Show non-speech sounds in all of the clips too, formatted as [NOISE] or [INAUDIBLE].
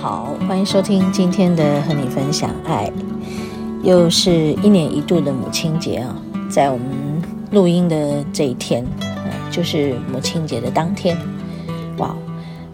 好欢迎收听今天的和你分享爱，又是一年一度的母亲节啊！在我们录音的这一天，就是母亲节的当天，哇，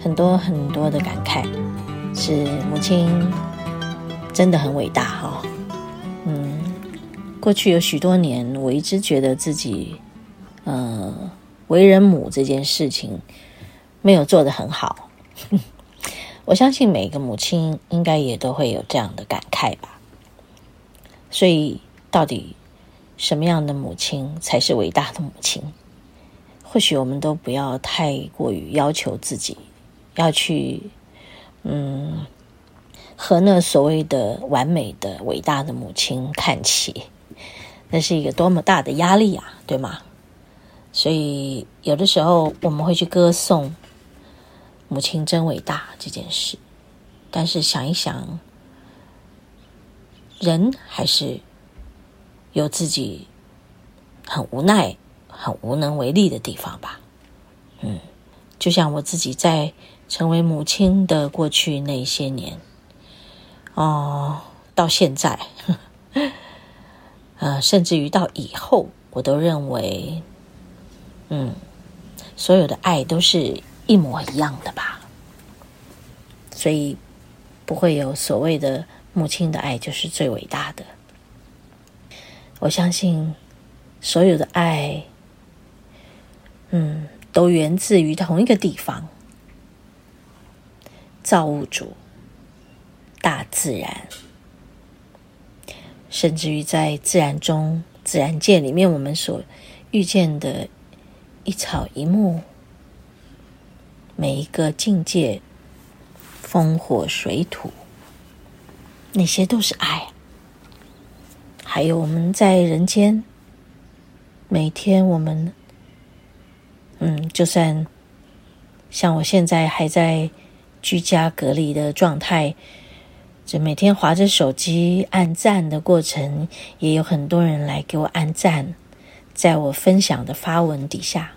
很多很多的感慨，是母亲真的很伟大哈。嗯，过去有许多年，我一直觉得自己，呃，为人母这件事情没有做得很好。我相信每一个母亲应该也都会有这样的感慨吧。所以，到底什么样的母亲才是伟大的母亲？或许我们都不要太过于要求自己，要去嗯和那所谓的完美的伟大的母亲看齐，那是一个多么大的压力啊，对吗？所以，有的时候我们会去歌颂。母亲真伟大这件事，但是想一想，人还是有自己很无奈、很无能为力的地方吧。嗯，就像我自己在成为母亲的过去那些年，哦，到现在，[LAUGHS] 呃，甚至于到以后，我都认为，嗯，所有的爱都是。一模一样的吧，所以不会有所谓的母亲的爱就是最伟大的。我相信所有的爱，嗯，都源自于同一个地方——造物主、大自然，甚至于在自然中、自然界里面，我们所遇见的一草一木。每一个境界，风火水土，那些都是爱。还有我们在人间，每天我们，嗯，就算像我现在还在居家隔离的状态，就每天划着手机按赞的过程，也有很多人来给我按赞，在我分享的发文底下，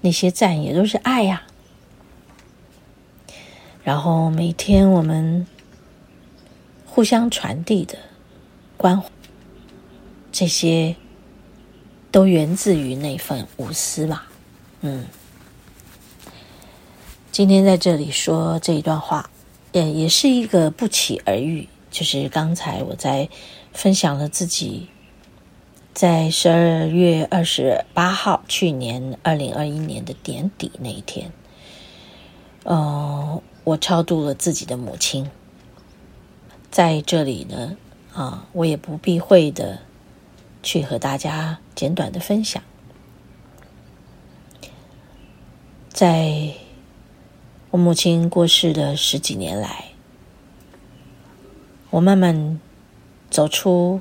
那些赞也都是爱呀。然后每天我们互相传递的关怀，这些都源自于那份无私嘛。嗯，今天在这里说这一段话，也也是一个不期而遇。就是刚才我在分享了自己在十二月二十八号，去年二零二一年的年底那一天，嗯、我超度了自己的母亲，在这里呢，啊，我也不避讳的去和大家简短的分享，在我母亲过世的十几年来，我慢慢走出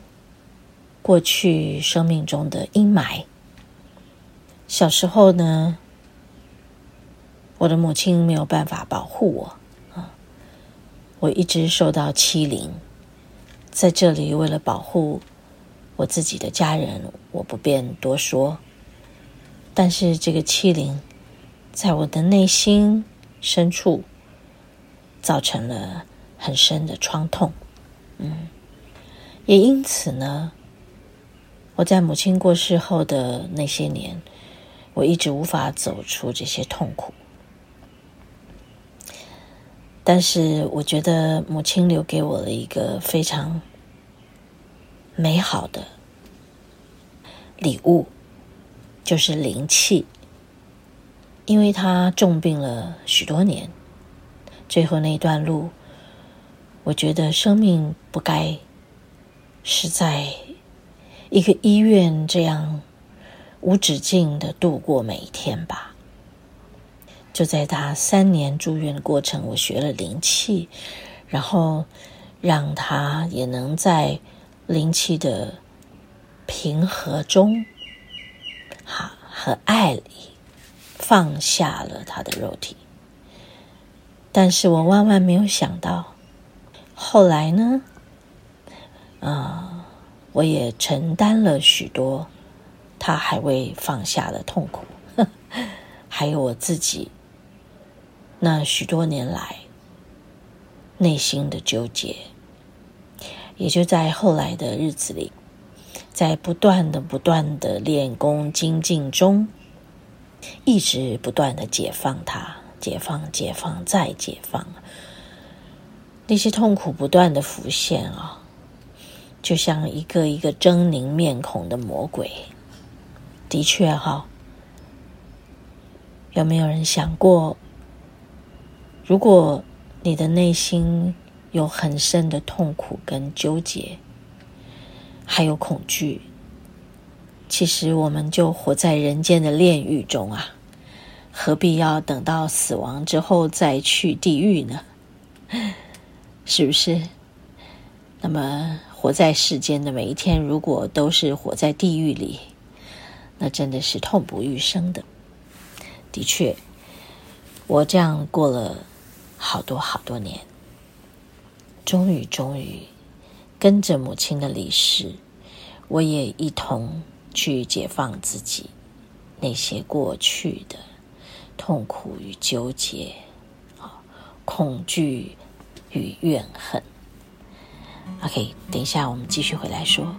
过去生命中的阴霾。小时候呢，我的母亲没有办法保护我，啊，我一直受到欺凌。在这里，为了保护我自己的家人，我不便多说。但是这个欺凌，在我的内心深处，造成了很深的创痛。嗯，也因此呢，我在母亲过世后的那些年，我一直无法走出这些痛苦。但是，我觉得母亲留给我了一个非常美好的礼物，就是灵气。因为她重病了许多年，最后那段路，我觉得生命不该是在一个医院这样无止境的度过每一天吧。就在他三年住院的过程，我学了灵气，然后让他也能在灵气的平和中，哈和爱里放下了他的肉体。但是我万万没有想到，后来呢，啊、我也承担了许多他还未放下的痛苦，[LAUGHS] 还有我自己那许多年来内心的纠结。也就在后来的日子里，在不断的、不断的练功精进中，一直不断的解放它，解放、解放再解放。那些痛苦不断的浮现啊，就像一个一个狰狞面孔的魔鬼。的确哈，有没有人想过，如果你的内心，有很深的痛苦跟纠结，还有恐惧。其实我们就活在人间的炼狱中啊，何必要等到死亡之后再去地狱呢？[LAUGHS] 是不是？那么活在世间的每一天，如果都是活在地狱里，那真的是痛不欲生的。的确，我这样过了好多好多年。终于，终于，跟着母亲的离世，我也一同去解放自己那些过去的痛苦与纠结，啊，恐惧与怨恨。OK，等一下我们继续回来说。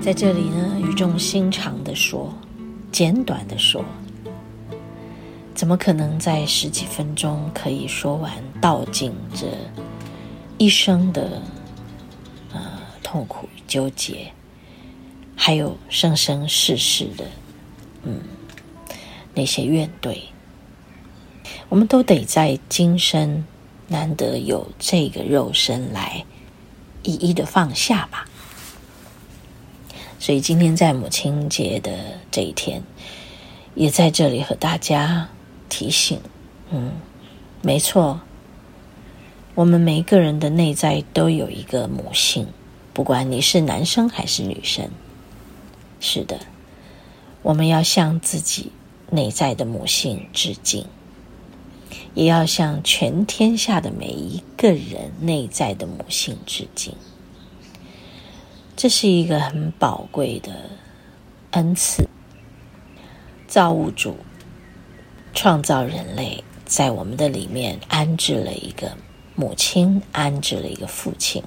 在这里呢，语重心长的说，简短的说，怎么可能在十几分钟可以说完道尽这一生的呃痛苦与纠结，还有生生世世的嗯那些怨怼，我们都得在今生难得有这个肉身来一一的放下吧。所以今天在母亲节的这一天，也在这里和大家提醒，嗯，没错，我们每一个人的内在都有一个母性，不管你是男生还是女生，是的，我们要向自己内在的母性致敬，也要向全天下的每一个人内在的母性致敬。这是一个很宝贵的恩赐。造物主创造人类，在我们的里面安置了一个母亲，安置了一个父亲。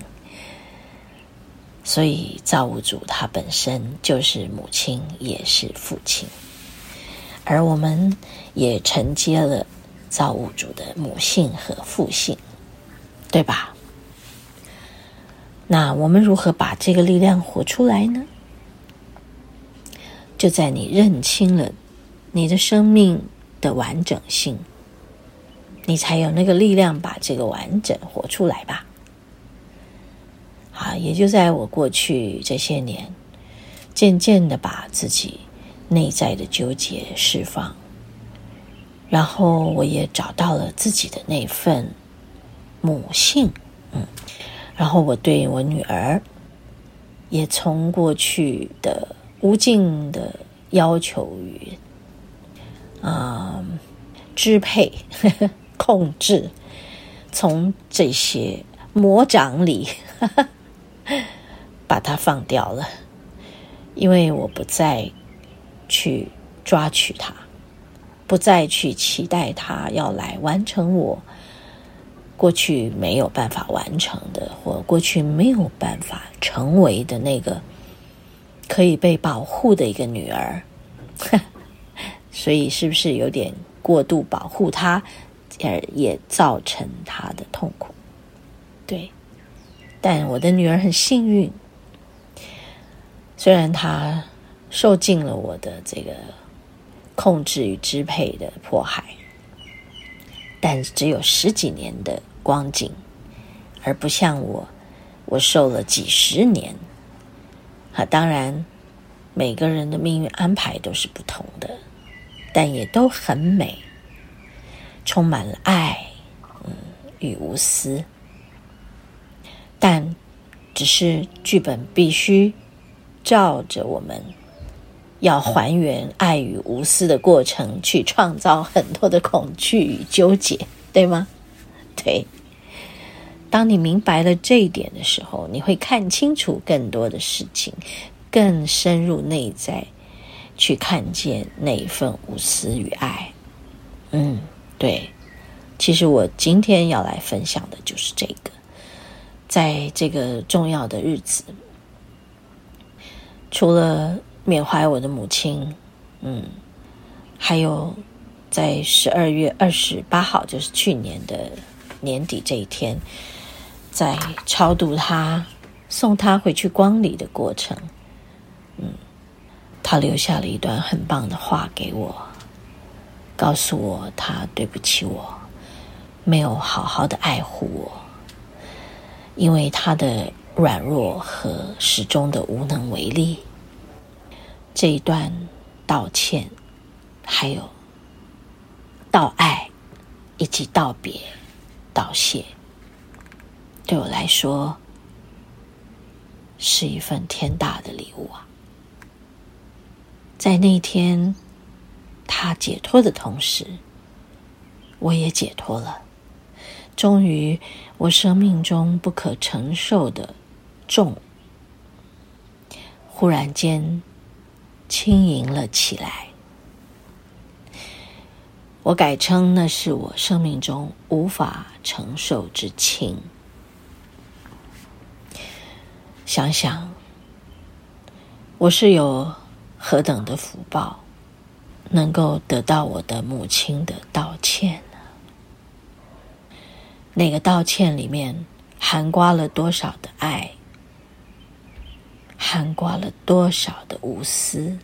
所以，造物主他本身就是母亲，也是父亲，而我们也承接了造物主的母性和父性，对吧？那我们如何把这个力量活出来呢？就在你认清了你的生命的完整性，你才有那个力量把这个完整活出来吧。好，也就在我过去这些年，渐渐的把自己内在的纠结释放，然后我也找到了自己的那份母性，嗯。然后我对我女儿，也从过去的无尽的要求与啊、支配、呵 [LAUGHS] 呵控制，从这些魔掌里 [LAUGHS] 把它放掉了，因为我不再去抓取它，不再去期待它要来完成我过去没有办法完成的，或过去没有办法成为的那个可以被保护的一个女儿。[LAUGHS] 所以，是不是有点过度保护她，而也造成她的痛苦？对，但我的女儿很幸运，虽然她受尽了我的这个控制与支配的迫害，但只有十几年的光景，而不像我，我受了几十年。啊，当然，每个人的命运安排都是不同的。但也都很美，充满了爱，嗯，与无私。但只是剧本必须照着我们要还原爱与无私的过程去创造很多的恐惧与纠结，对吗？对。当你明白了这一点的时候，你会看清楚更多的事情，更深入内在。去看见那一份无私与爱，嗯，对。其实我今天要来分享的就是这个，在这个重要的日子，除了缅怀我的母亲，嗯，还有在十二月二十八号，就是去年的年底这一天，在超度他、送他回去光里的过程，嗯。他留下了一段很棒的话给我，告诉我他对不起我，没有好好的爱护我，因为他的软弱和始终的无能为力。这一段道歉，还有道爱，以及道别、道谢，对我来说是一份天大的礼物啊！在那天，他解脱的同时，我也解脱了。终于，我生命中不可承受的重，忽然间轻盈了起来。我改称那是我生命中无法承受之轻。想想，我是有。何等的福报，能够得到我的母亲的道歉呢？那个道歉里面含括了多少的爱，含括了多少的无私？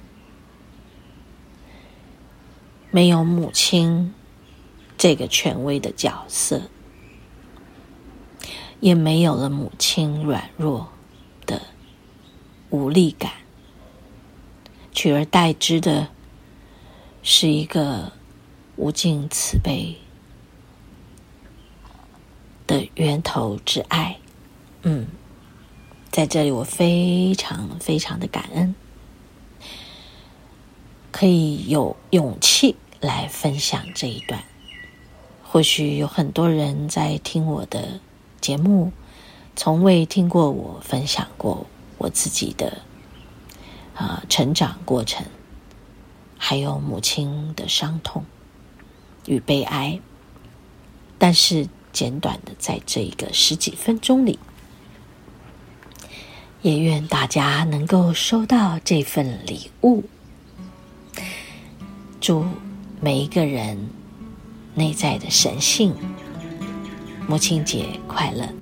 没有母亲这个权威的角色，也没有了母亲软弱无力感。取而代之的，是一个无尽慈悲的源头之爱。嗯，在这里我非常非常的感恩，可以有勇气来分享这一段。或许有很多人在听我的节目，从未听过我分享过我自己的。啊，成长过程，还有母亲的伤痛与悲哀，但是简短的在这一个十几分钟里，也愿大家能够收到这份礼物。祝每一个人内在的神性母亲节快乐。